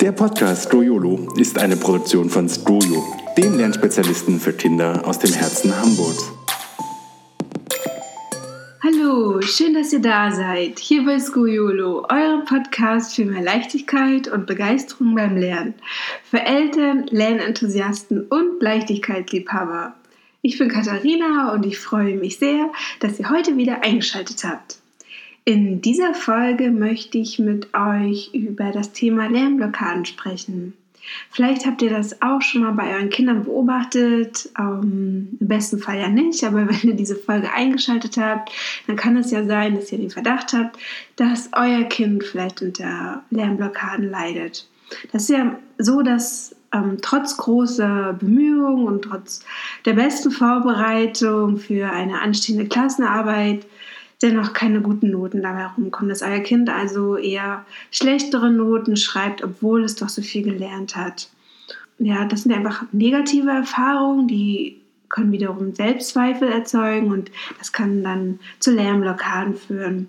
Der Podcast Stroyolo ist eine Produktion von Stroyo, dem Lernspezialisten für Kinder aus dem Herzen Hamburgs. Hallo, schön, dass ihr da seid. Hier bei Skojolo, eurem Podcast für mehr Leichtigkeit und Begeisterung beim Lernen. Für Eltern, Lernenthusiasten und Leichtigkeitsliebhaber. Ich bin Katharina und ich freue mich sehr, dass ihr heute wieder eingeschaltet habt. In dieser Folge möchte ich mit euch über das Thema Lernblockaden sprechen. Vielleicht habt ihr das auch schon mal bei euren Kindern beobachtet. Ähm, Im besten Fall ja nicht, aber wenn ihr diese Folge eingeschaltet habt, dann kann es ja sein, dass ihr den Verdacht habt, dass euer Kind vielleicht unter Lernblockaden leidet. Das ist ja so, dass ähm, trotz großer Bemühungen und trotz der besten Vorbereitung für eine anstehende Klassenarbeit dennoch keine guten Noten dabei rumkommen, dass euer Kind also eher schlechtere Noten schreibt, obwohl es doch so viel gelernt hat. Ja, das sind einfach negative Erfahrungen, die können wiederum Selbstzweifel erzeugen und das kann dann zu Lärmblockaden führen.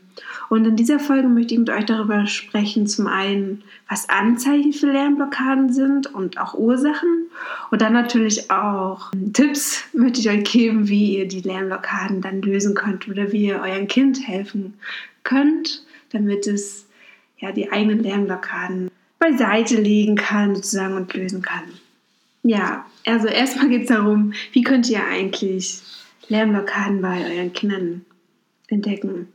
Und in dieser Folge möchte ich mit euch darüber sprechen, zum einen, was Anzeichen für Lärmblockaden sind und auch Ursachen und dann natürlich auch Tipps möchte ich euch geben, wie ihr die Lärmblockaden dann lösen könnt oder wie ihr eurem Kind helfen könnt, damit es ja die eigenen Lärmblockaden beiseite legen kann sozusagen und lösen kann. Ja, also erstmal geht es darum, wie könnt ihr eigentlich Lernblockaden bei euren Kindern entdecken.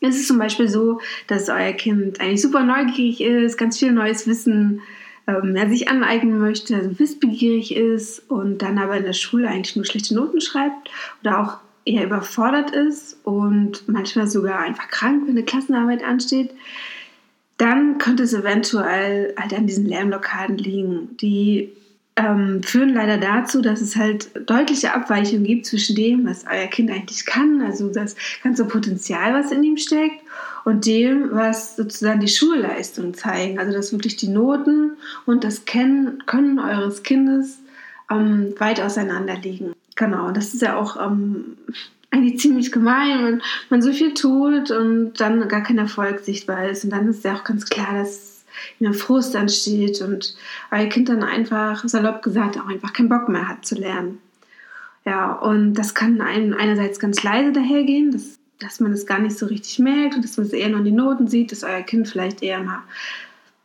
Es ist zum Beispiel so, dass euer Kind eigentlich super neugierig ist, ganz viel neues Wissen ähm, er sich aneignen möchte, also wissbegierig ist und dann aber in der Schule eigentlich nur schlechte Noten schreibt oder auch eher überfordert ist und manchmal sogar einfach krank, wenn eine Klassenarbeit ansteht, dann könnte es eventuell halt an diesen Lernblockaden liegen, die ähm, führen leider dazu, dass es halt deutliche Abweichungen gibt zwischen dem, was euer Kind eigentlich kann, also das ganze Potenzial, was in ihm steckt, und dem, was sozusagen die Schulleistungen zeigen. Also dass wirklich die Noten und das Kennen, Können eures Kindes ähm, weit auseinander liegen. Genau, das ist ja auch ähm, eigentlich ziemlich gemein, wenn man so viel tut und dann gar kein Erfolg sichtbar ist. Und dann ist ja auch ganz klar, dass in der Frust entsteht und euer Kind dann einfach, salopp gesagt, auch einfach keinen Bock mehr hat zu lernen. Ja, und das kann einem einerseits ganz leise dahergehen, dass, dass man es gar nicht so richtig merkt und dass man es eher nur in die Noten sieht, dass euer Kind vielleicht eher mal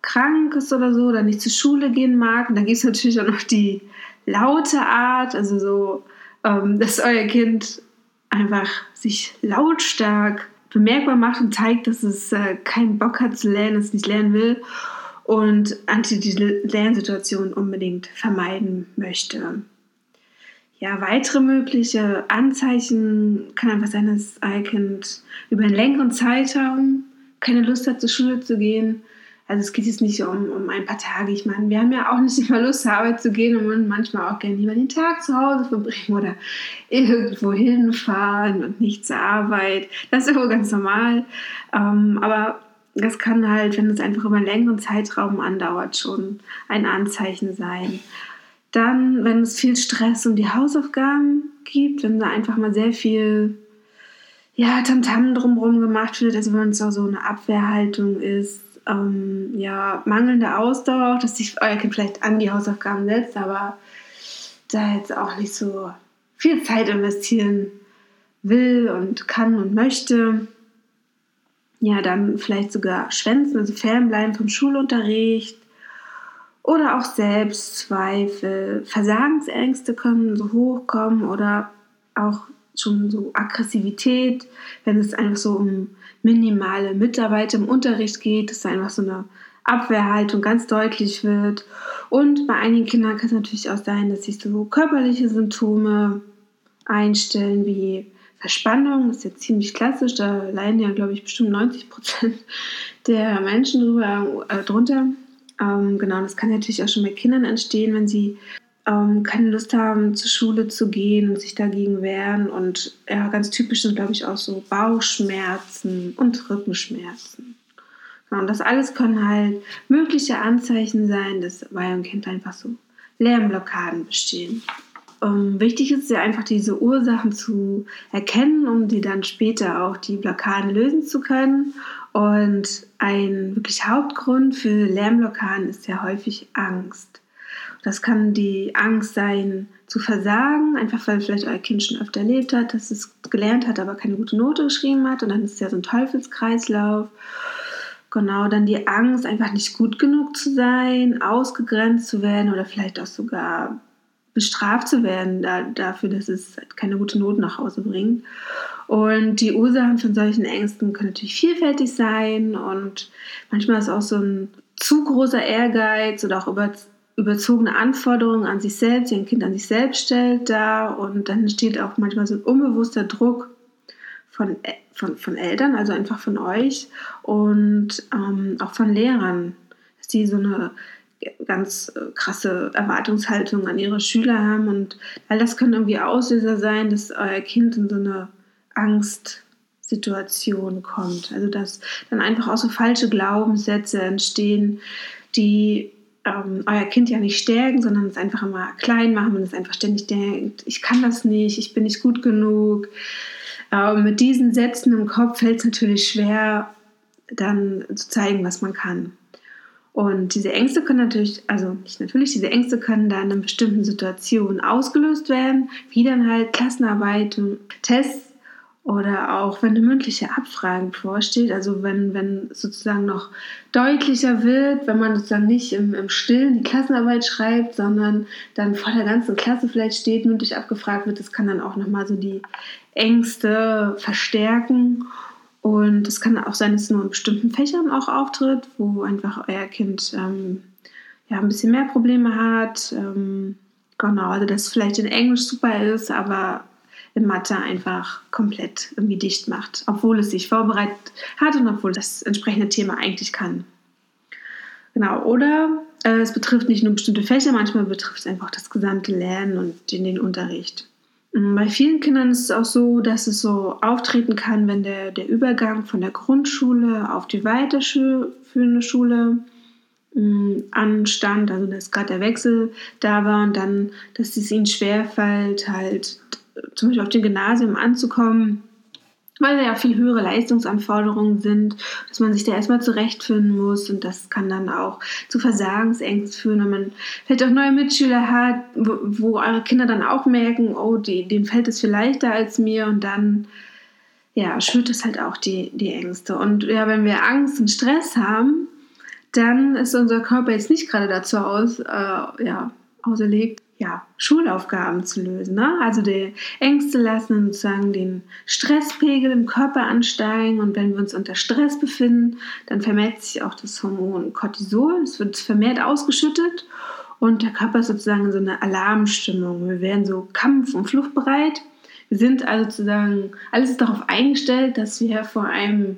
krank ist oder so oder nicht zur Schule gehen mag. Und dann gibt es natürlich auch noch die laute Art, also so, ähm, dass euer Kind einfach sich lautstark bemerkbar macht und zeigt, dass es äh, keinen Bock hat zu lernen, es nicht lernen will und anti diese Lernsituation unbedingt vermeiden möchte. Ja, weitere mögliche Anzeichen kann einfach sein, dass ein Kind über einen längeren Zeitraum keine Lust hat, zur Schule zu gehen, also es geht jetzt nicht um, um ein paar Tage. Ich meine, wir haben ja auch nicht immer Lust, zur Arbeit zu gehen und manchmal auch gerne lieber den Tag zu Hause verbringen oder irgendwo hinfahren und nicht zur Arbeit. Das ist wohl ganz normal. Ähm, aber das kann halt, wenn es einfach über einen längeren Zeitraum andauert, schon ein Anzeichen sein. Dann, wenn es viel Stress um die Hausaufgaben gibt, wenn da einfach mal sehr viel ja, Tamtam drumherum gemacht wird, also wenn es auch so eine Abwehrhaltung ist, ähm, ja, mangelnde Ausdauer, dass sich euer Kind vielleicht an die Hausaufgaben setzt, aber da jetzt auch nicht so viel Zeit investieren will und kann und möchte. Ja, dann vielleicht sogar schwänzen, also fernbleiben vom Schulunterricht oder auch Selbstzweifel. Versagensängste können so hochkommen oder auch schon so Aggressivität, wenn es einfach so um minimale Mitarbeiter im Unterricht geht, dass da einfach so eine Abwehrhaltung ganz deutlich wird. Und bei einigen Kindern kann es natürlich auch sein, dass sich so körperliche Symptome einstellen, wie Verspannung, das ist ja ziemlich klassisch, da leiden ja, glaube ich, bestimmt 90 Prozent der Menschen drüber, äh, drunter. Ähm, genau, das kann natürlich auch schon bei Kindern entstehen, wenn sie ähm, keine Lust haben, zur Schule zu gehen und sich dagegen wehren. Und ja, ganz typisch sind, glaube ich, auch so Bauchschmerzen und Rückenschmerzen. Und das alles können halt mögliche Anzeichen sein, dass bei einem Kind einfach so Lärmblockaden bestehen. ähm, wichtig ist ja einfach diese Ursachen zu erkennen, um die dann später auch die Blockaden lösen zu können. Und ein wirklich Hauptgrund für Lernblockaden ist ja häufig Angst. Das kann die Angst sein, zu versagen, einfach weil vielleicht euer Kind schon öfter erlebt hat, dass es gelernt hat, aber keine gute Note geschrieben hat. Und dann ist es ja so ein Teufelskreislauf. Genau, dann die Angst, einfach nicht gut genug zu sein, ausgegrenzt zu werden oder vielleicht auch sogar bestraft zu werden da, dafür, dass es keine gute Note nach Hause bringt. Und die Ursachen von solchen Ängsten können natürlich vielfältig sein und manchmal ist auch so ein zu großer Ehrgeiz oder auch über, überzogene Anforderungen an sich selbst, die ein Kind an sich selbst stellt da und dann entsteht auch manchmal so ein unbewusster Druck von, von, von Eltern, also einfach von euch und ähm, auch von Lehrern, dass die so eine ganz äh, krasse Erwartungshaltung an ihre Schüler haben und all das können irgendwie Auslöser sein, dass euer Kind in so eine Angstsituation kommt. Also dass dann einfach auch so falsche Glaubenssätze entstehen, die ähm, euer Kind ja nicht stärken, sondern es einfach immer klein machen, wenn es einfach ständig denkt, ich kann das nicht, ich bin nicht gut genug, aber mit diesen Sätzen im Kopf fällt es natürlich schwer, dann zu zeigen, was man kann. Und diese Ängste können natürlich, also nicht natürlich, diese Ängste können dann in bestimmten Situationen ausgelöst werden, wie dann halt Klassenarbeit, Tests oder auch wenn eine mündliche Abfrage bevorsteht, also wenn, wenn sozusagen noch deutlicher wird, wenn man sozusagen nicht im, im Stillen die Klassenarbeit schreibt, sondern dann vor der ganzen Klasse vielleicht steht, mündlich abgefragt wird, das kann dann auch nochmal so die Ängste verstärken. Und es kann auch sein, dass es nur in bestimmten Fächern auch auftritt, wo einfach euer Kind ähm, ja, ein bisschen mehr Probleme hat. Ähm, genau, also dass es vielleicht in Englisch super ist, aber in Mathe einfach komplett irgendwie dicht macht, obwohl es sich vorbereitet hat und obwohl das entsprechende Thema eigentlich kann. Genau, oder äh, es betrifft nicht nur bestimmte Fächer, manchmal betrifft es einfach das gesamte Lernen und den, den Unterricht. Mm, bei vielen Kindern ist es auch so, dass es so auftreten kann, wenn der, der Übergang von der Grundschule auf die weiterführende Schule mm, anstand, also dass gerade der Wechsel da war und dann, dass es ihnen schwerfällt, halt zum Beispiel auf dem Gymnasium anzukommen, weil da ja viel höhere Leistungsanforderungen sind, dass man sich da erstmal zurechtfinden muss und das kann dann auch zu Versagensängsten führen, wenn man vielleicht auch neue Mitschüler hat, wo, wo eure Kinder dann auch merken, oh, die, denen fällt es viel leichter als mir und dann ja, schürt es halt auch die, die Ängste. Und ja, wenn wir Angst und Stress haben, dann ist unser Körper jetzt nicht gerade dazu aus, äh, ja, auserlegt, ja, Schulaufgaben zu lösen. Ne? Also die Ängste lassen sozusagen den Stresspegel im Körper ansteigen und wenn wir uns unter Stress befinden, dann vermehrt sich auch das Hormon Cortisol. Es wird vermehrt ausgeschüttet und der Körper ist sozusagen in so eine Alarmstimmung. Wir werden so kampf- und fluchtbereit. Wir sind also sozusagen, alles ist darauf eingestellt, dass wir vor einem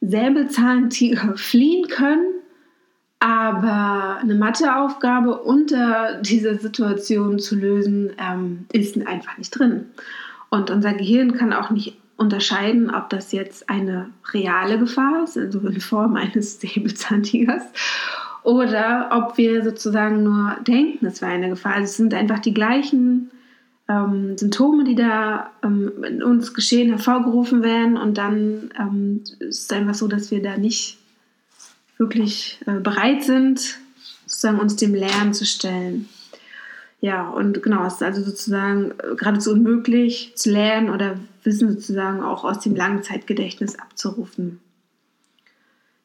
Säbelzahntiger fliehen können aber eine Matheaufgabe unter dieser Situation zu lösen, ähm, ist einfach nicht drin. Und unser Gehirn kann auch nicht unterscheiden, ob das jetzt eine reale Gefahr ist, also in Form eines Säbelzahntigers, oder ob wir sozusagen nur denken, es wäre eine Gefahr. Also es sind einfach die gleichen ähm, Symptome, die da ähm, in uns geschehen, hervorgerufen werden. Und dann ähm, ist es einfach so, dass wir da nicht wirklich äh, bereit sind, sozusagen uns dem Lernen zu stellen. Ja, und genau, es ist also sozusagen äh, geradezu unmöglich zu lernen oder Wissen sozusagen auch aus dem Langzeitgedächtnis abzurufen.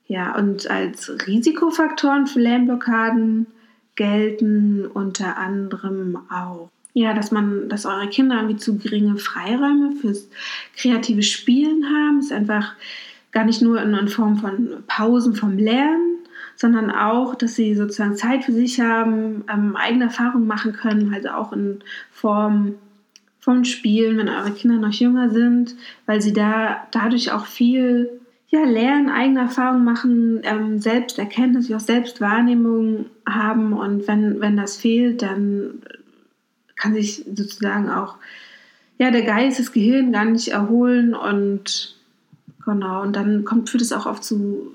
Ja, und als Risikofaktoren für Lernblockaden gelten unter anderem auch, ja, dass man, dass eure Kinder irgendwie zu geringe Freiräume fürs kreative Spielen haben. Ist einfach gar nicht nur in, Form von Pausen vom Lernen, sondern auch, dass sie sozusagen Zeit für sich haben, ähm, eigene Erfahrungen machen können, also auch in Form von Spielen, wenn eure Kinder noch jünger sind, weil sie da dadurch auch viel ja, lernen, eigene Erfahrungen machen, ähm, Selbsterkenntnis, auch Selbstwahrnehmung haben. Und wenn, wenn das fehlt, dann kann sich sozusagen auch ja, der Geist, das Gehirn gar nicht erholen und Genau, und dann kommt, führt es auch oft zu,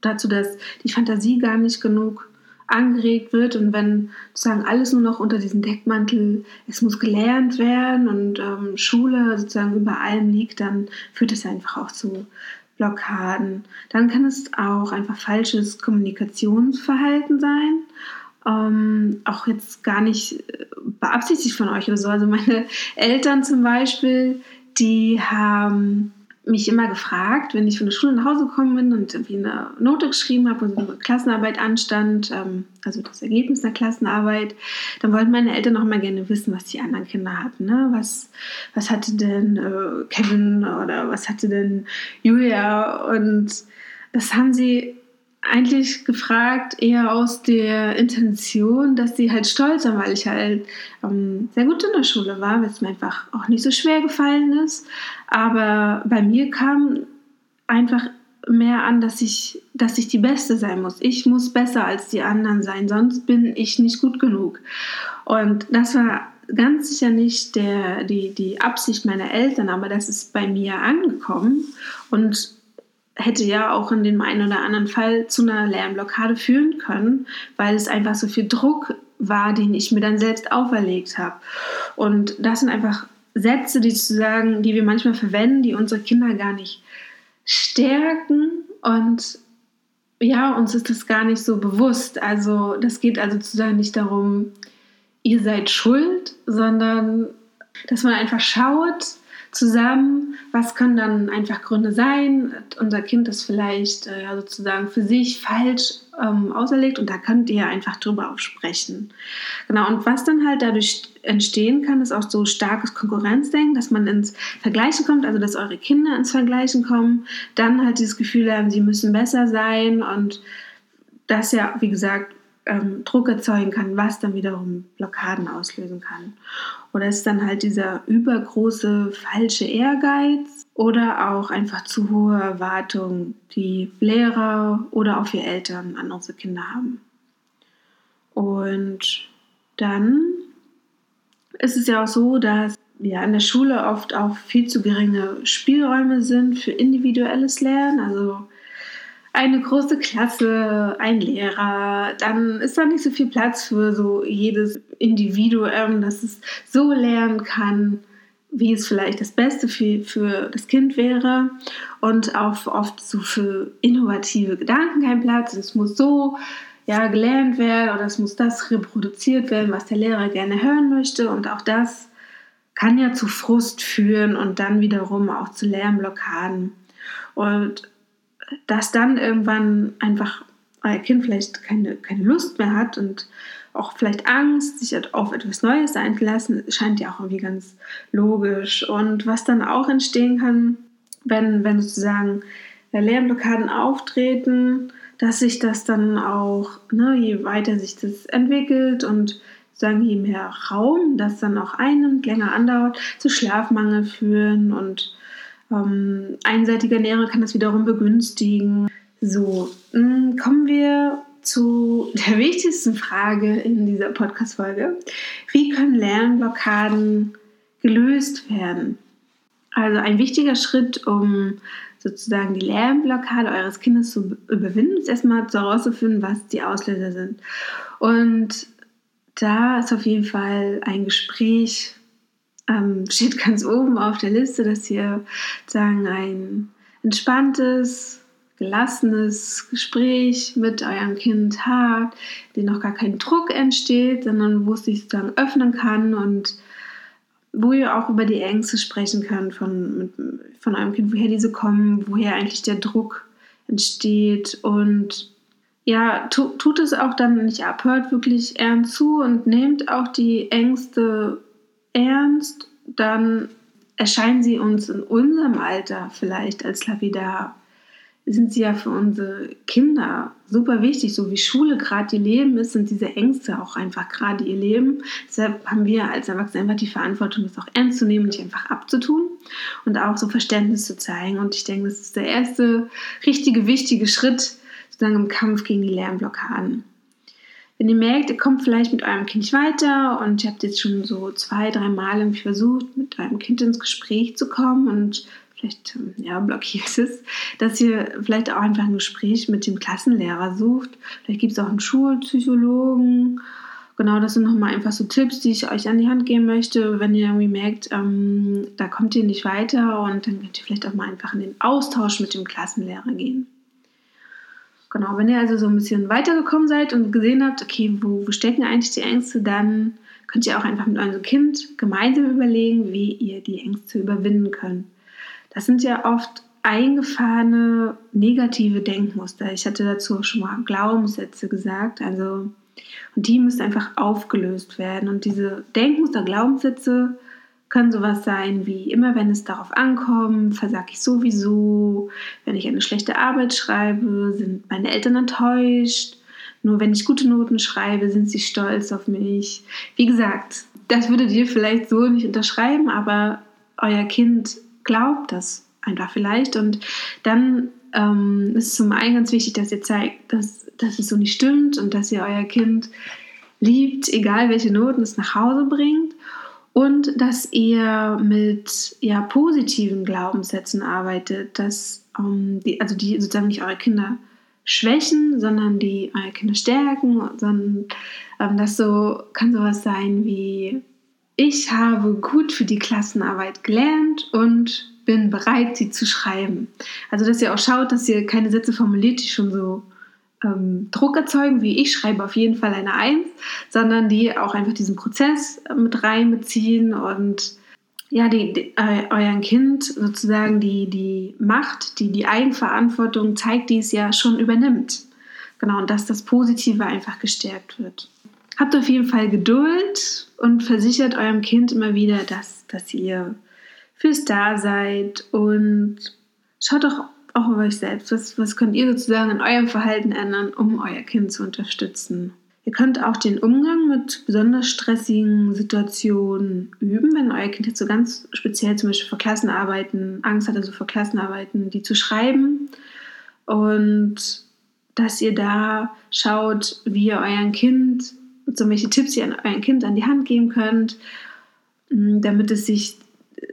dazu, dass die Fantasie gar nicht genug angeregt wird und wenn sozusagen alles nur noch unter diesem Deckmantel, es muss gelernt werden und ähm, Schule sozusagen über allem liegt, dann führt es einfach auch zu Blockaden. Dann kann es auch einfach falsches Kommunikationsverhalten sein. Ähm, auch jetzt gar nicht äh, beabsichtigt von euch oder so. Also meine Eltern zum Beispiel, die haben mich immer gefragt, wenn ich von der Schule nach Hause gekommen bin und irgendwie eine Note geschrieben habe und eine Klassenarbeit anstand, ähm, also das Ergebnis der Klassenarbeit, dann wollten meine Eltern noch mal gerne wissen, was die anderen Kinder hatten. Ne? Was, was hatte denn äh, Kevin oder was hatte denn Julia? Und das haben sie eigentlich gefragt, eher aus der Intention, dass sie halt stolz waren, weil ich halt ähm, sehr gut in der Schule war, weil es mir einfach auch nicht so schwer gefallen ist. Aber bei mir kam einfach mehr an, dass ich, dass ich die Beste sein muss. Ich muss besser als die anderen sein, sonst bin ich nicht gut genug. Und das war ganz sicher nicht der, die, die Absicht meiner Eltern, aber das ist bei mir angekommen. Und hätte ja auch in dem einen oder anderen Fall zu einer Lernblockade führen können, weil es einfach so viel Druck war, den ich mir dann selbst auferlegt habe. Und das sind einfach Sätze, die zu sagen, die wir manchmal verwenden, die unsere Kinder gar nicht stärken und ja, uns ist das gar nicht so bewusst. Also das geht also sozusagen nicht darum, ihr seid schuld, sondern dass man einfach schaut, zusammen. Was können dann einfach Gründe sein? Unser Kind ist vielleicht äh, sozusagen für sich falsch ähm, auserlegt und da könnt ihr einfach drüber auch sprechen. Genau, und was dann halt dadurch entstehen kann, ist auch so starkes Konkurrenzdenken, dass man ins Vergleichen kommt, also dass eure Kinder ins Vergleichen kommen, dann halt dieses Gefühl haben, sie müssen besser sein und das ja, wie gesagt, ähm, Druck erzeugen kann, was dann wiederum Blockaden auslösen kann. Oder ist dann halt dieser übergroße falsche Ehrgeiz oder auch einfach zu hohe Erwartungen, die Lehrer oder auch wir Eltern an unsere Kinder haben. Und dann ist es ja auch so, dass ja in der Schule oft auch viel zu geringe Spielräume sind für individuelles Lernen. Also eine große Klasse, ein Lehrer, dann ist da nicht so viel Platz für so jedes Individuum, dass es so lernen kann, wie es vielleicht das Beste für, für das Kind wäre. Und auch oft so für innovative Gedanken kein Platz. Es muss so ja, gelernt werden oder es muss das reproduziert werden, was der Lehrer gerne hören möchte. Und auch das kann ja zu Frust führen und dann wiederum auch zu Lernblockaden. Und dass dann irgendwann einfach euer Kind vielleicht keine, keine Lust mehr hat und auch vielleicht Angst, sich auf etwas Neues einzulassen, scheint ja auch irgendwie ganz logisch. Und was dann auch entstehen kann, wenn, wenn sozusagen Lernblockaden auftreten, dass sich das dann auch, ne, je weiter sich das entwickelt und sagen, je mehr Raum das dann auch einnimmt, länger andauert, zu Schlafmangel führen und ähm, einseitige Ernährung kann das wiederum begünstigen. So, hm, kommen wir zu der wichtigsten Frage in dieser Podcast-Folge. Wie können Lernblockaden gelöst werden? Also ein wichtiger Schritt, um sozusagen die Lernblockade eures Kindes zu überwinden, ist erstmal herauszufinden, was die Auslöser sind. Und da ist auf jeden Fall ein Gespräch ähm, steht ganz oben auf der Liste, dass ihr sagen ein entspanntes, gelassenes Gespräch mit eurem Kind habt, dem noch gar kein Druck entsteht, sondern wo es sich sozusagen öffnen kann und wo ihr auch über die Ängste sprechen könnt von, von eurem Kind, woher diese kommen, woher eigentlich der Druck entsteht. Und ja, tu, tut es auch dann nicht ab, hört wirklich ernst zu und nehmt auch die Ängste ernst, dann erscheinen sie uns in unserem Alter vielleicht als lapidar. Sind sie ja für unsere Kinder super wichtig, so wie Schule gerade ihr Leben ist, sind diese Ängste auch einfach gerade ihr Leben. Deshalb haben wir als Erwachsene einfach die Verantwortung, das auch ernst zu nehmen und nicht einfach abzutun und auch so Verständnis zu zeigen. Und ich denke, das ist der erste richtige, wichtige Schritt sozusagen im Kampf gegen die Lernblockaden. Wenn ihr merkt, ihr kommt vielleicht mit eurem Kind nicht weiter und ihr habt jetzt schon so zwei, drei Mal versucht, mit eurem Kind ins Gespräch zu kommen und vielleicht ähm, ja, blockiert ist, dass ihr vielleicht auch einfach ein Gespräch mit dem Klassenlehrer sucht. Vielleicht gibt es auch einen Schulpsychologen. Genau, das sind nochmal einfach so Tipps, die ich euch an die Hand geben möchte, wenn ihr irgendwie merkt, ähm, da kommt ihr nicht weiter und dann könnt ihr vielleicht auch mal einfach in den Austausch mit dem Klassenlehrer gehen. Genau, wenn ihr also so ein bisschen weitergekommen seid und gesehen habt, okay, wo, stecken eigentlich die Ängste, dann könnt ihr auch einfach mit eurem Kind gemeinsam überlegen, wie ihr die Ängste überwinden könnt. Das sind ja oft eingefahrene negative Denkmuster. Ich hatte dazu schon mal Glaubenssätze gesagt. Also, und die müssen einfach aufgelöst werden. Und diese Denkmuster, Glaubenssätze können sowas sein wie immer, wenn es darauf ankommt, versage ich sowieso, wenn ich eine schlechte Arbeit schreibe, sind meine Eltern enttäuscht, nur wenn ich gute Noten schreibe, sind sie stolz auf mich. Wie gesagt, das würdet ihr vielleicht so nicht unterschreiben, aber euer Kind glaubt das einfach vielleicht. Und dann ähm, ist es zum einen ganz wichtig, dass ihr zeigt, dass, dass es so nicht stimmt und dass ihr euer Kind liebt, egal welche Noten es nach Hause bringt. Und dass ihr mit ja, positiven Glaubenssätzen arbeitet, dass ähm, die, also die sozusagen nicht eure Kinder schwächen, sondern die eure Kinder stärken, sondern ähm, das so kann sowas sein wie ich habe gut für die Klassenarbeit gelernt und bin bereit, sie zu schreiben. Also dass ihr auch schaut, dass ihr keine Sätze formuliert, die schon so ähm, Druck erzeugen, wie ich schreibe auf jeden Fall eine Eins, sondern die auch einfach diesen Prozess mit reinbeziehen und ja, die, die, äh, euren Kind sozusagen die, die Macht, die, die Eigenverantwortung zeigt, die es ja schon übernimmt. Genau, und dass das Positive einfach gestärkt wird. Habt auf jeden Fall Geduld und versichert eurem Kind immer wieder, dass, dass ihr fürs Da seid und schaut doch auch auf euch selbst. Was, was könnt ihr sozusagen in eurem Verhalten ändern, um euer Kind zu unterstützen? Ihr könnt auch den Umgang mit besonders stressigen Situationen üben, wenn euer Kind jetzt so ganz speziell zum Beispiel vor Klassenarbeiten Angst hat, also vor Klassenarbeiten, die zu schreiben. Und dass ihr da schaut, wie ihr euren Kind, so welche Tipps ihr an euer Kind an die Hand geben könnt, damit es sich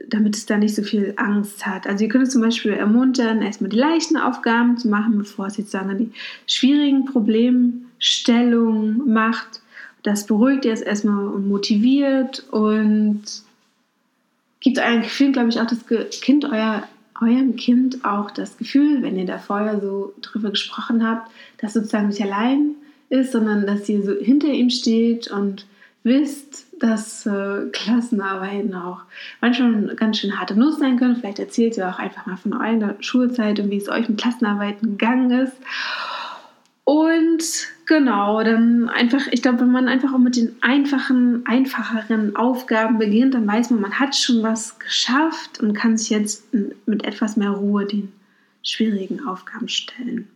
damit es da nicht so viel Angst hat. Also ihr könnt es zum Beispiel ermuntern, erstmal die leichten Aufgaben zu machen, bevor es jetzt sagen die schwierigen Probleme Stellung macht. Das beruhigt jetzt erstmal und motiviert und gibt eurem Gefühl, glaube ich, auch das Kind, euer, eurem Kind auch das Gefühl, wenn ihr da vorher so drüber gesprochen habt, dass sozusagen nicht allein ist, sondern dass ihr so hinter ihm steht und wisst, dass äh, Klassenarbeiten auch manchmal ganz schön harte Nuss sein können. Vielleicht erzählt ihr auch einfach mal von eurer Schulzeit und wie es euch mit Klassenarbeiten gegangen ist. Und genau, dann einfach, ich glaube, wenn man einfach auch mit den einfachen, einfacheren Aufgaben beginnt, dann weiß man, man hat schon was geschafft und kann sich jetzt mit etwas mehr Ruhe den schwierigen Aufgaben stellen.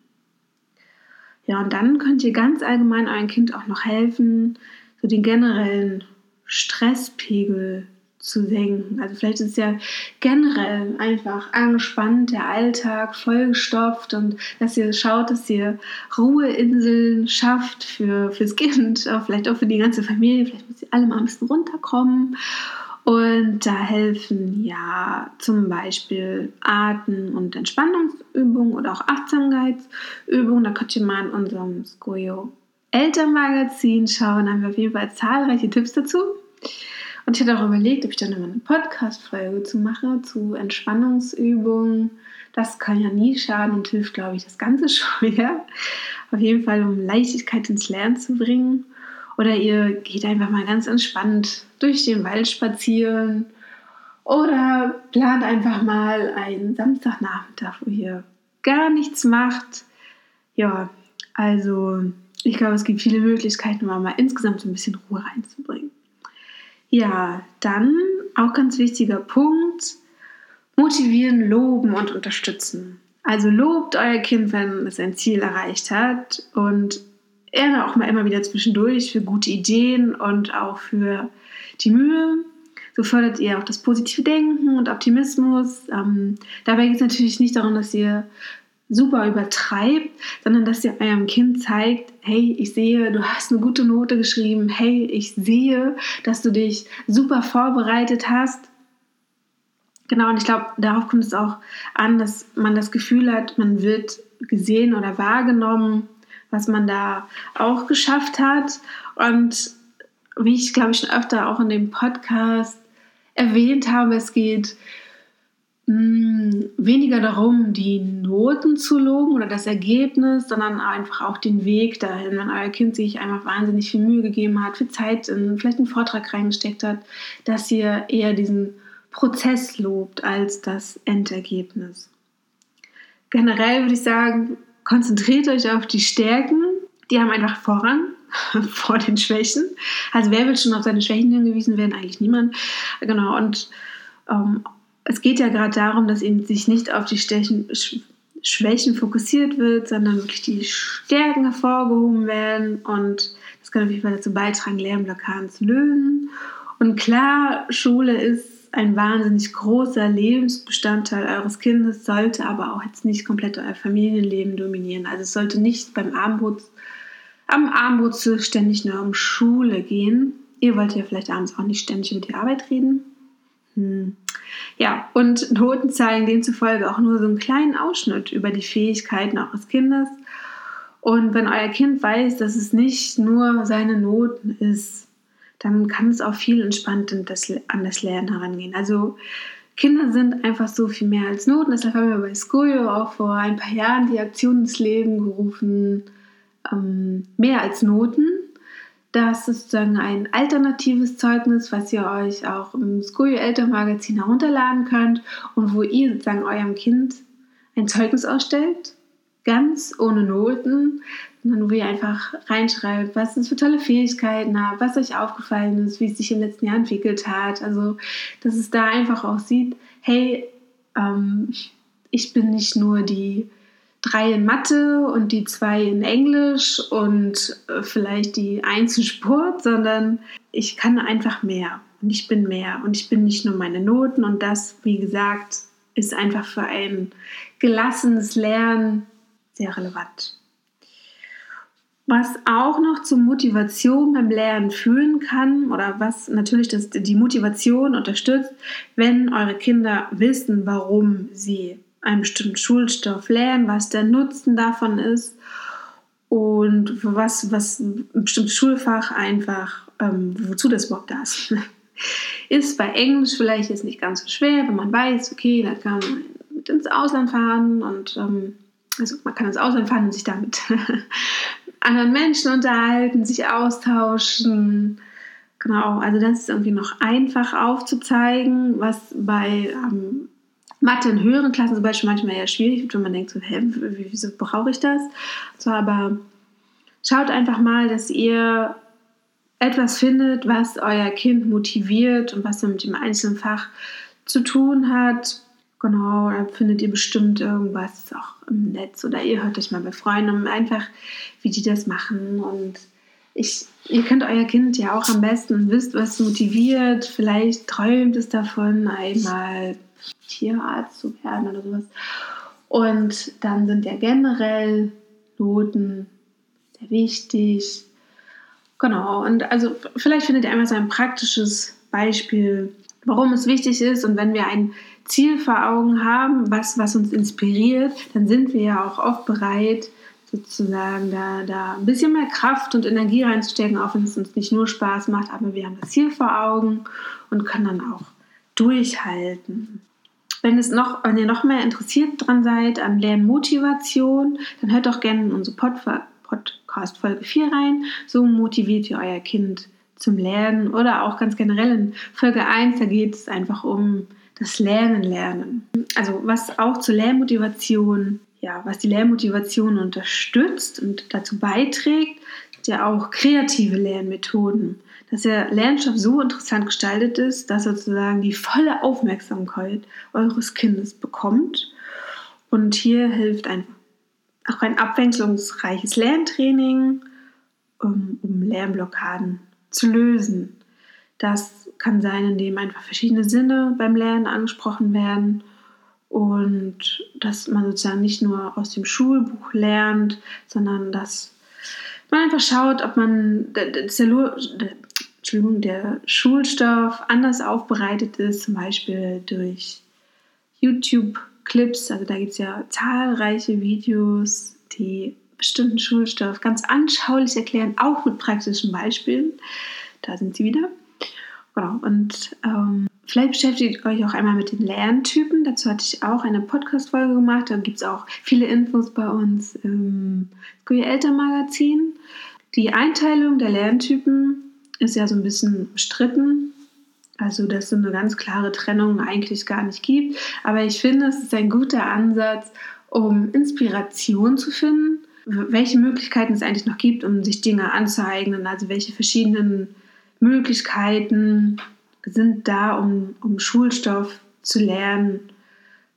Ja, und dann könnt ihr ganz allgemein eurem Kind auch noch helfen, so den generellen Stresspegel zu senken. Also vielleicht ist ja generell einfach angespannt, der Alltag vollgestopft und dass ihr schaut, dass ihr Ruheinseln schafft für, fürs Kind, vielleicht auch für die ganze Familie. Vielleicht müsst ihr alle mal ein bisschen runterkommen. Und da helfen ja zum Beispiel Atem- und Entspannungsübungen oder auch Achtsamkeitsübungen. Da könnt ihr mal in unserem Skoyo Elternmagazin schauen. Haben wir auf jeden Fall zahlreiche Tipps dazu. Und ich hatte auch überlegt, ob ich dann immer eine Podcast-Folge zu mache, zu Entspannungsübungen. Das kann ja nie schaden und hilft, glaube ich, das Ganze schon wieder. Auf jeden Fall, um Leichtigkeit ins Lernen zu bringen. Oder ihr geht einfach mal ganz entspannt durch den Wald spazieren. Oder plant einfach mal einen Samstagnachmittag, wo ihr gar nichts macht. Ja, also ich glaube, es gibt viele Möglichkeiten, um mal insgesamt so ein bisschen Ruhe reinzubringen. Ja, dann auch ganz wichtiger Punkt, motivieren, loben und unterstützen. Also lobt euer Kind, wenn es ein Ziel erreicht hat und gerne auch mal immer wieder zwischendurch für gute Ideen und auch für die Mühe. So fördert ihr auch das positive Denken und Optimismus. Ähm, dabei geht es natürlich nicht darum, dass ihr super übertreibt, sondern dass ihr eurem Kind zeigt, hey, ich sehe, du hast eine gute Note geschrieben, hey, ich sehe, dass du dich super vorbereitet hast. Genau, und ich glaube, darauf kommt es auch an, dass man das Gefühl hat, man wird gesehen oder wahrgenommen, was man da auch geschafft hat. Und wie ich, glaube ich, schon öfter auch in dem Podcast erwähnt habe, es geht mh, mm, weniger darum, die Noten zu loben oder das Ergebnis, sondern einfach auch den Weg dahin. Wenn euer Kind sich einfach wahnsinnig viel Mühe gegeben hat, viel Zeit in vielleicht einen Vortrag reingesteckt hat, dass ihr eher diesen Prozess lobt als das Endergebnis. Generell würde ich sagen, konzentriert euch auf die Stärken. Die haben einfach Vorrang vor den Schwächen. Also wer will schon auf seine Schwächen hingewiesen werden? Eigentlich niemand. Genau. Und ähm, es geht ja gerade darum, dass eben sich nicht auf die Stärken, Schwächen fokussiert wird, sondern wirklich die Stärken hervorgehoben werden. Und das kann auf jeden Fall dazu beitragen, Lernblockaden zu lösen. Und klar, Schule ist ein wahnsinnig großer Lebensbestandteil eures Kindes, sollte aber auch jetzt nicht komplett euer Familienleben dominieren. Also es sollte nicht beim Abendbrot, am Abendbrot ständig nur um Schule gehen. Ihr wollt ja vielleicht abends auch nicht ständig über die Arbeit reden. Hm. Ja, und Noten zeigen demzufolge auch nur so einen kleinen Ausschnitt über die Fähigkeiten eures Kindes. Und wenn euer Kind weiß, dass es nicht nur seine Noten ist, dann kann es auch viel entspannter an das Lernen herangehen. Also Kinder sind einfach so viel mehr als Noten. Deshalb haben wir bei Skojo auch vor ein paar Jahren die Aktion ins Leben gerufen, ähm, mehr als Noten. Das ist sozusagen ein alternatives Zeugnis, was ihr euch auch im Skojo Elternmagazin herunterladen könnt und wo ihr sozusagen eurem Kind ein Zeugnis ausstellt, ganz ohne Noten, sondern wo ihr einfach reinschreibt, was es für tolle Fähigkeiten habt, was euch aufgefallen ist, wie es sich im letzten Jahr entwickelt hat. Also, dass es da einfach auch sieht, hey, ähm, ich bin nicht nur die drei in Mathe und die zwei in Englisch und äh, vielleicht die eins in Sport, sondern ich kann einfach mehr und ich bin mehr und ich bin nicht nur meine Noten und das, wie gesagt, ist einfach für ein gelassenes Lernen sehr relevant. Was auch noch zur Motivation beim Lernen führen kann oder was natürlich das, die Motivation unterstützt, wenn eure Kinder wissen, warum sie einen bestimmten Schulstoff lernen, was der Nutzen davon ist und was, was ein bestimmtes Schulfach einfach, ähm, wozu das überhaupt da ist. ist bei Englisch vielleicht jetzt nicht ganz so schwer, wenn man weiß, okay, da kann man mit ins Ausland fahren und ähm, also man kann ins Ausland fahren und sich damit anderen Menschen unterhalten, sich austauschen. Genau, also das ist irgendwie noch einfach aufzuzeigen, was bei ähm, Mathe in höheren Klassen zum Beispiel manchmal eher schwierig wenn man denkt, so, hä, wieso brauche ich das? So, aber schaut einfach mal, dass ihr etwas findet, was euer Kind motiviert und was mit dem einzelnen Fach zu tun hat. Genau, da findet ihr bestimmt irgendwas auch im Netz oder ihr hört euch mal bei Freunden einfach, wie die das machen. Und ich, ihr könnt euer Kind ja auch am besten wisst, was motiviert. Vielleicht träumt es davon, einmal Tierarzt zu werden oder sowas. Und dann sind ja generell Noten sehr wichtig. Genau, und also vielleicht findet ihr einmal so ein praktisches Beispiel, warum es wichtig ist. Und wenn wir ein Ziel vor Augen haben, was, was uns inspiriert, dann sind wir ja auch oft bereit, sozusagen da, da ein bisschen mehr Kraft und Energie reinzustecken, auch wenn es uns nicht nur Spaß macht, aber wir haben das Ziel vor Augen und können dann auch durchhalten. Wenn, es noch, wenn ihr noch mehr interessiert dran seid an Lernmotivation, dann hört doch gerne in unsere Podcast Folge 4 rein. So motiviert ihr euer Kind zum Lernen oder auch ganz generell in Folge 1, da geht es einfach um das Lernen lernen. Also was auch zur Lernmotivation, ja, was die Lernmotivation unterstützt und dazu beiträgt, sind ja auch kreative Lernmethoden. Dass der Lernstoff so interessant gestaltet ist, dass sozusagen die volle Aufmerksamkeit eures Kindes bekommt. Und hier hilft ein, auch ein abwechslungsreiches Lerntraining, um, um Lernblockaden zu lösen. Das kann sein, indem einfach verschiedene Sinne beim Lernen angesprochen werden und dass man sozusagen nicht nur aus dem Schulbuch lernt, sondern dass man einfach schaut, ob man der, der, Entschuldigung, der Schulstoff anders aufbereitet ist, zum Beispiel durch YouTube-Clips. Also da gibt es ja zahlreiche Videos, die bestimmten Schulstoff ganz anschaulich erklären, auch mit praktischen Beispielen. Da sind sie wieder. Genau. Und ähm, vielleicht beschäftigt euch auch einmal mit den Lerntypen. Dazu hatte ich auch eine Podcast-Folge gemacht. Da gibt es auch viele Infos bei uns im School Elternmagazin. Die Einteilung der Lerntypen ist ja so ein bisschen bestritten. Also, dass es so eine ganz klare Trennung eigentlich gar nicht gibt. Aber ich finde, es ist ein guter Ansatz, um Inspiration zu finden, welche Möglichkeiten es eigentlich noch gibt, um sich Dinge anzueignen. Also, welche verschiedenen Möglichkeiten sind da, um, um Schulstoff zu lernen.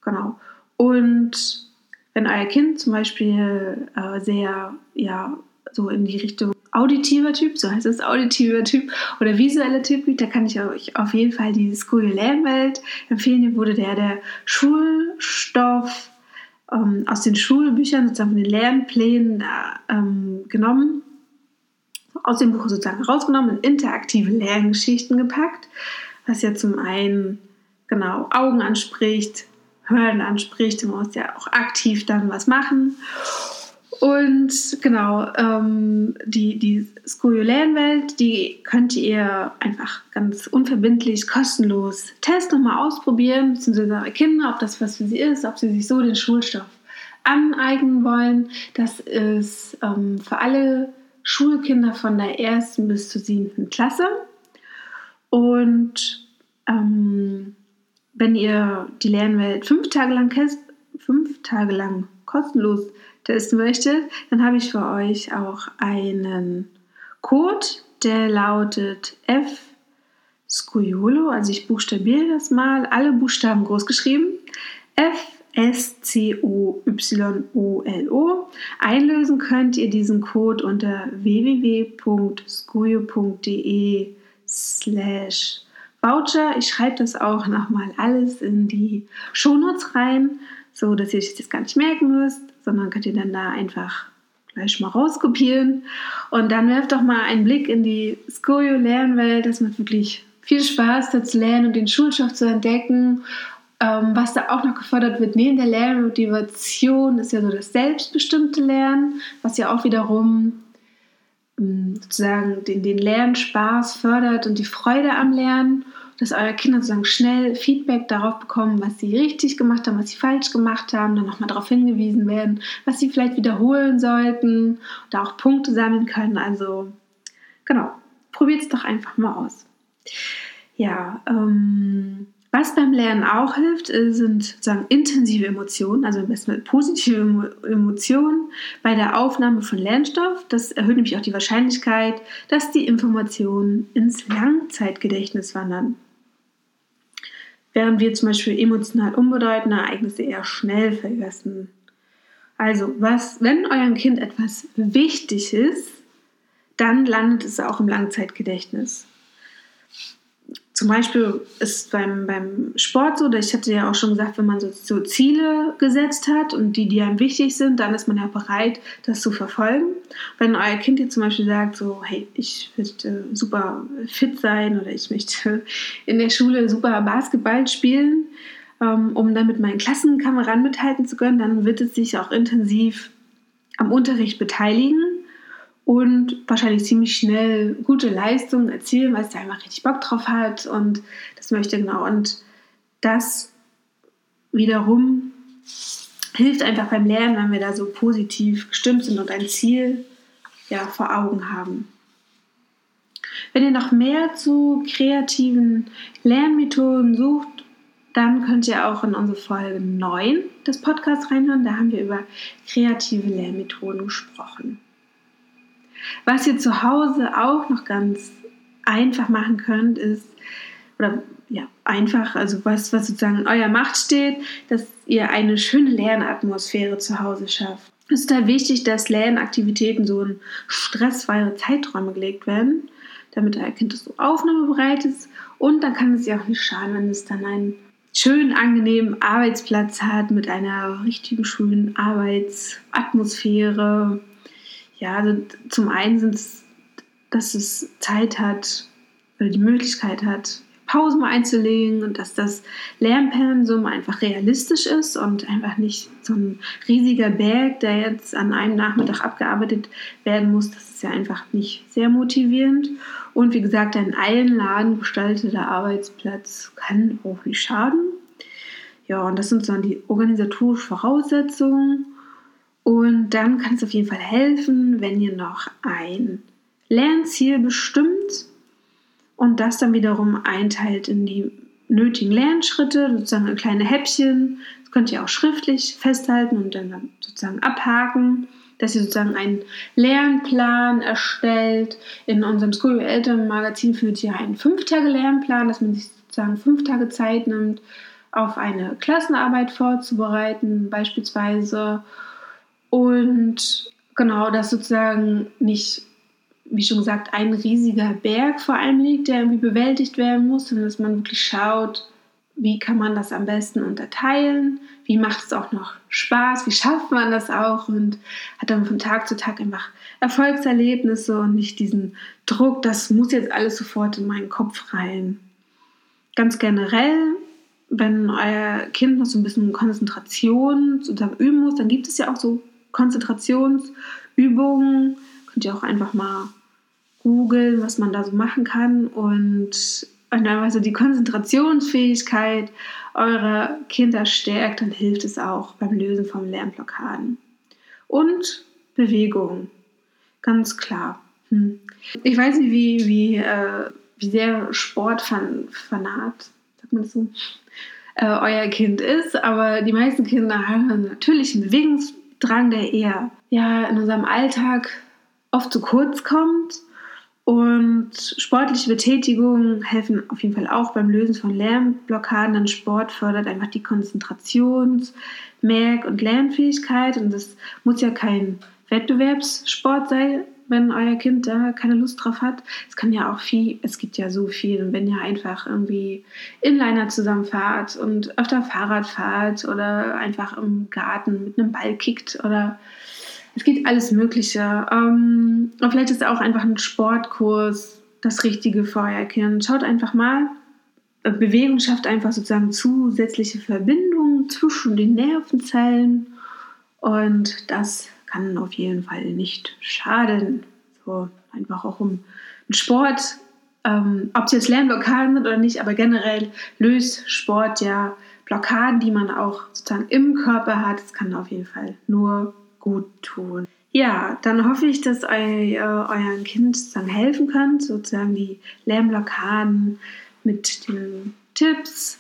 Genau. Und wenn euer Kind zum Beispiel äh, sehr, ja, so in die Richtung auditiver Typ, so heißt es, auditiver Typ oder visueller Typ da kann ich euch auf jeden Fall die School Lernwelt empfehlen. Hier wurde der, der Schulstoff ähm, aus den Schulbüchern, sozusagen von den Lernplänen ähm, genommen, aus dem Buch sozusagen rausgenommen und interaktive Lerngeschichten gepackt, was ja zum einen genau Augen anspricht, Hören anspricht, man muss ja auch aktiv dann was machen und genau, ähm, die, die Skurriulärenwelt, die könnt ihr einfach ganz unverbindlich, kostenlos testen und mal ausprobieren, beziehungsweise eure Kinder, ob das was für sie ist, ob sie sich so den Schulstoff aneignen wollen. Das ist ähm, für alle Schulkinder von der ersten bis zur siebten Klasse. Und ähm, wenn ihr die Lernwelt fünf Tage lang, fünf Tage lang kostenlos testen möchtet, dann habe ich für euch auch einen Code, der lautet F Scoiolo, also ich buchstabiere das mal, alle Buchstaben groß geschrieben. F S-C-O-Y-O-L-O. Einlösen könnt ihr diesen Code unter www.scuyo.de slash Voucher. Ich schreibe das auch nochmal alles in die Shownotes rein, so dass ihr euch das gar nicht merken müsst sondern könnt ihr dann da einfach gleich mal rauskopieren. Und dann werft doch mal einen Blick in die Skojo-Lernwelt. Das macht wirklich viel Spaß, da zu lernen und den Schulstoff zu entdecken. Ähm, was da auch noch gefordert wird, neben der Lernmotivation, ist ja so das selbstbestimmte Lernen, was ja auch wiederum ähm, sozusagen den, den Lernspaß fördert und die Freude am Lernen dass eure Kinder sozusagen schnell Feedback darauf bekommen, was sie richtig gemacht haben, was sie falsch gemacht haben, dann nochmal darauf hingewiesen werden, was sie vielleicht wiederholen sollten, da auch Punkte sammeln können. Also genau, probiert es doch einfach mal aus. Ja, ähm, was beim Lernen auch hilft, äh, sind sozusagen intensive Emotionen, also am besten mit positiven Emotionen bei der Aufnahme von Lernstoff. Das erhöht nämlich auch die Wahrscheinlichkeit, dass die Informationen ins Langzeitgedächtnis wandern während wir zum Beispiel emotional unbedeutende Ereignisse eher schnell vergessen. Also, was, wenn eurem Kind etwas wichtig ist, dann landet es auch im Langzeitgedächtnis. Zum Beispiel ist beim, beim Sport so, ich hatte ja auch schon gesagt, wenn man so, so, Ziele gesetzt hat und die, die einem wichtig sind, dann ist man ja bereit, das zu verfolgen. Wenn euer Kind jetzt zum Beispiel sagt, so, hey, ich möchte super fit sein oder ich möchte in der Schule super Basketball spielen, ähm, um dann mit meinen Klassenkameraden mithalten zu können, dann wird es sich auch intensiv am Unterricht beteiligen und wahrscheinlich ziemlich schnell gute Leistungen erzielen, weil es da einfach richtig Bock drauf hat und das möchte genau. Und das wiederum hilft einfach beim Lernen, wenn wir da so positiv gestimmt sind und ein Ziel ja, vor Augen haben. Wenn ihr noch mehr zu kreativen Lernmethoden sucht, dann könnt ihr auch in unsere Folge 9 des Podcasts reinhören. Da haben wir über kreative Lernmethoden gesprochen. Was ihr zu Hause auch noch ganz einfach machen könnt, ist, oder ja, einfach, also was, was sozusagen in eurer Macht steht, dass ihr eine schöne Lernatmosphäre zu Hause schafft. Es ist da wichtig, dass Lernaktivitäten so in stressfreie Zeiträume gelegt werden, damit euer Kind so aufnahmebereit ist. Und dann kann es ja auch nicht schaden, wenn es dann einen schönen, angenehmen Arbeitsplatz hat mit einer richtigen schönen Arbeitsatmosphäre, ja, also zum einen sind es, dass es Zeit hat oder die Möglichkeit hat, Pausen mal einzulegen und dass das Lernpensum einfach realistisch ist und einfach nicht so ein riesiger Berg, der jetzt an einem Nachmittag abgearbeitet werden muss. Das ist ja einfach nicht sehr motivierend. Und wie gesagt, ein Einladen gestalteter Arbeitsplatz kann auch nicht schaden. Ja, und das sind dann die organisatorischen Voraussetzungen. Und dann kann es auf jeden Fall helfen, wenn ihr noch ein Lernziel bestimmt und das dann wiederum einteilt in die nötigen Lernschritte, sozusagen in kleine Häppchen. Das könnt ihr auch schriftlich festhalten und dann sozusagen abhaken, dass ihr sozusagen einen Lernplan erstellt. In unserem School Eltern Magazin findet ihr einen 5-Tage-Lernplan, dass man sich sozusagen fünf Tage Zeit nimmt, auf eine Klassenarbeit vorzubereiten, beispielsweise. Und genau, dass sozusagen nicht wie schon gesagt, ein riesiger Berg vor allem liegt, der irgendwie bewältigt werden muss, und dass man wirklich schaut, wie kann man das am besten unterteilen, wie macht es auch noch Spaß, wie schafft man das auch? Und hat dann von Tag zu Tag einfach Erfolgserlebnisse und nicht diesen Druck, das muss jetzt alles sofort in meinen Kopf rein. Ganz generell, wenn euer Kind noch so ein bisschen Konzentration sozusagen üben muss, dann gibt es ja auch so Konzentrationsübungen. Könnt ihr auch einfach mal googeln, was man da so machen kann und also die Konzentrationsfähigkeit eurer Kinder stärkt, dann hilft es auch beim Lösen von Lernblockaden. Und Bewegung, ganz klar. Hm. Ich weiß nicht, wie, wie, äh, wie sehr Sportfanat, sagt man das so, äh, euer Kind ist, aber die meisten Kinder haben natürlich einen Bewegungsdrang, der eher ja, in unserem Alltag oft zu kurz kommt und sportliche Betätigungen helfen auf jeden Fall auch beim Lösen von Lernblockaden. Denn Sport fördert einfach die Konzentrations-, Merk- und Lernfähigkeit. Und das muss ja kein Wettbewerbssport sein, wenn euer Kind da keine Lust drauf hat. Es kann ja auch viel, es gibt ja so viel. Und wenn ihr einfach irgendwie Inliner zusammenfahrt und öfter Fahrrad fahrt oder einfach im Garten mit einem Ball kickt oder es geht alles Mögliche. Ähm, und vielleicht ist auch einfach ein Sportkurs das Richtige für euer Kind. Schaut einfach mal. Bewegung schafft einfach sozusagen zusätzliche Verbindungen zwischen den Nervenzellen und das kann auf jeden Fall nicht schaden. So einfach auch um Sport, ähm, ob es jetzt Lernblockaden sind oder nicht, aber generell löst Sport ja Blockaden, die man auch sozusagen im Körper hat. Das kann auf jeden Fall nur gut tun. Ja, dann hoffe ich, dass eu, äh, euren Kind dann helfen könnt, sozusagen die Lärmblockaden mit den Tipps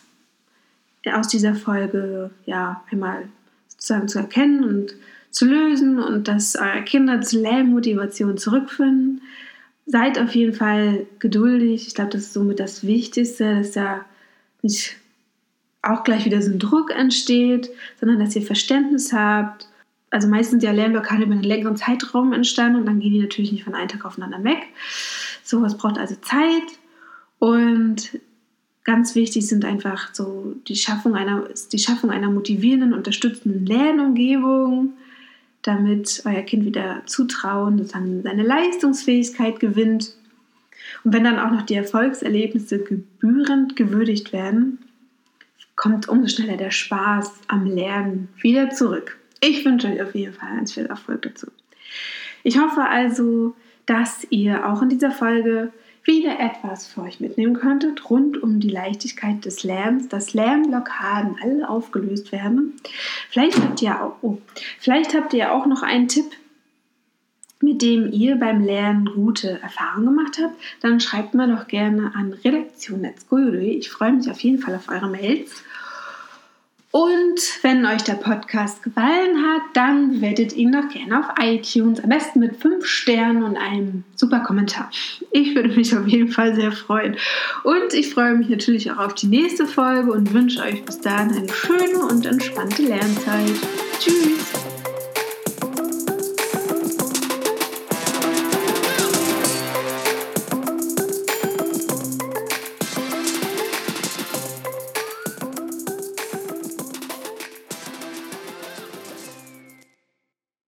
aus dieser Folge ja einmal sozusagen zu erkennen und zu lösen und dass eure Kinder zur Lärmmotivation zurückfinden. Seid auf jeden Fall geduldig. Ich glaube, das ist somit das Wichtigste, dass da nicht auch gleich wieder so ein Druck entsteht, sondern dass ihr Verständnis habt also meistens ja Lernblockade über einen längeren Zeitraum entstanden und dann gehen die natürlich nicht von einem Tag aufeinander weg. Sowas braucht also Zeit und ganz wichtig sind einfach so die Schaffung einer, die Schaffung einer motivierenden, unterstützenden Lernumgebung, damit euer Kind wieder Zutrauen, sozusagen seine Leistungsfähigkeit gewinnt. Und wenn dann auch noch die Erfolgserlebnisse gebührend gewürdigt werden, kommt umso schneller der Spaß am Lernen wieder zurück. Ich wünsche euch auf jeden Fall ganz viel Erfolg dazu. Ich hoffe also, dass ihr auch in dieser Folge wieder etwas für euch mitnehmen könntet rund um die Leichtigkeit des Lernens, dass Lernblockaden alle aufgelöst werden. Vielleicht habt ihr auch, oh, vielleicht habt ihr auch noch einen Tipp, mit dem ihr beim Lernen gute Erfahrungen gemacht habt. Dann schreibt mir doch gerne an redaktion.netz.de. Ich freue mich auf jeden Fall auf eure Mails. Und wenn euch der Podcast gefallen hat, dann bewertet ihn doch gerne auf iTunes. Am besten mit 5 Sternen und einem super Kommentar. Ich würde mich auf jeden Fall sehr freuen. Und ich freue mich natürlich auch auf die nächste Folge und wünsche euch bis dahin eine schöne und entspannte Lernzeit. Tschüss!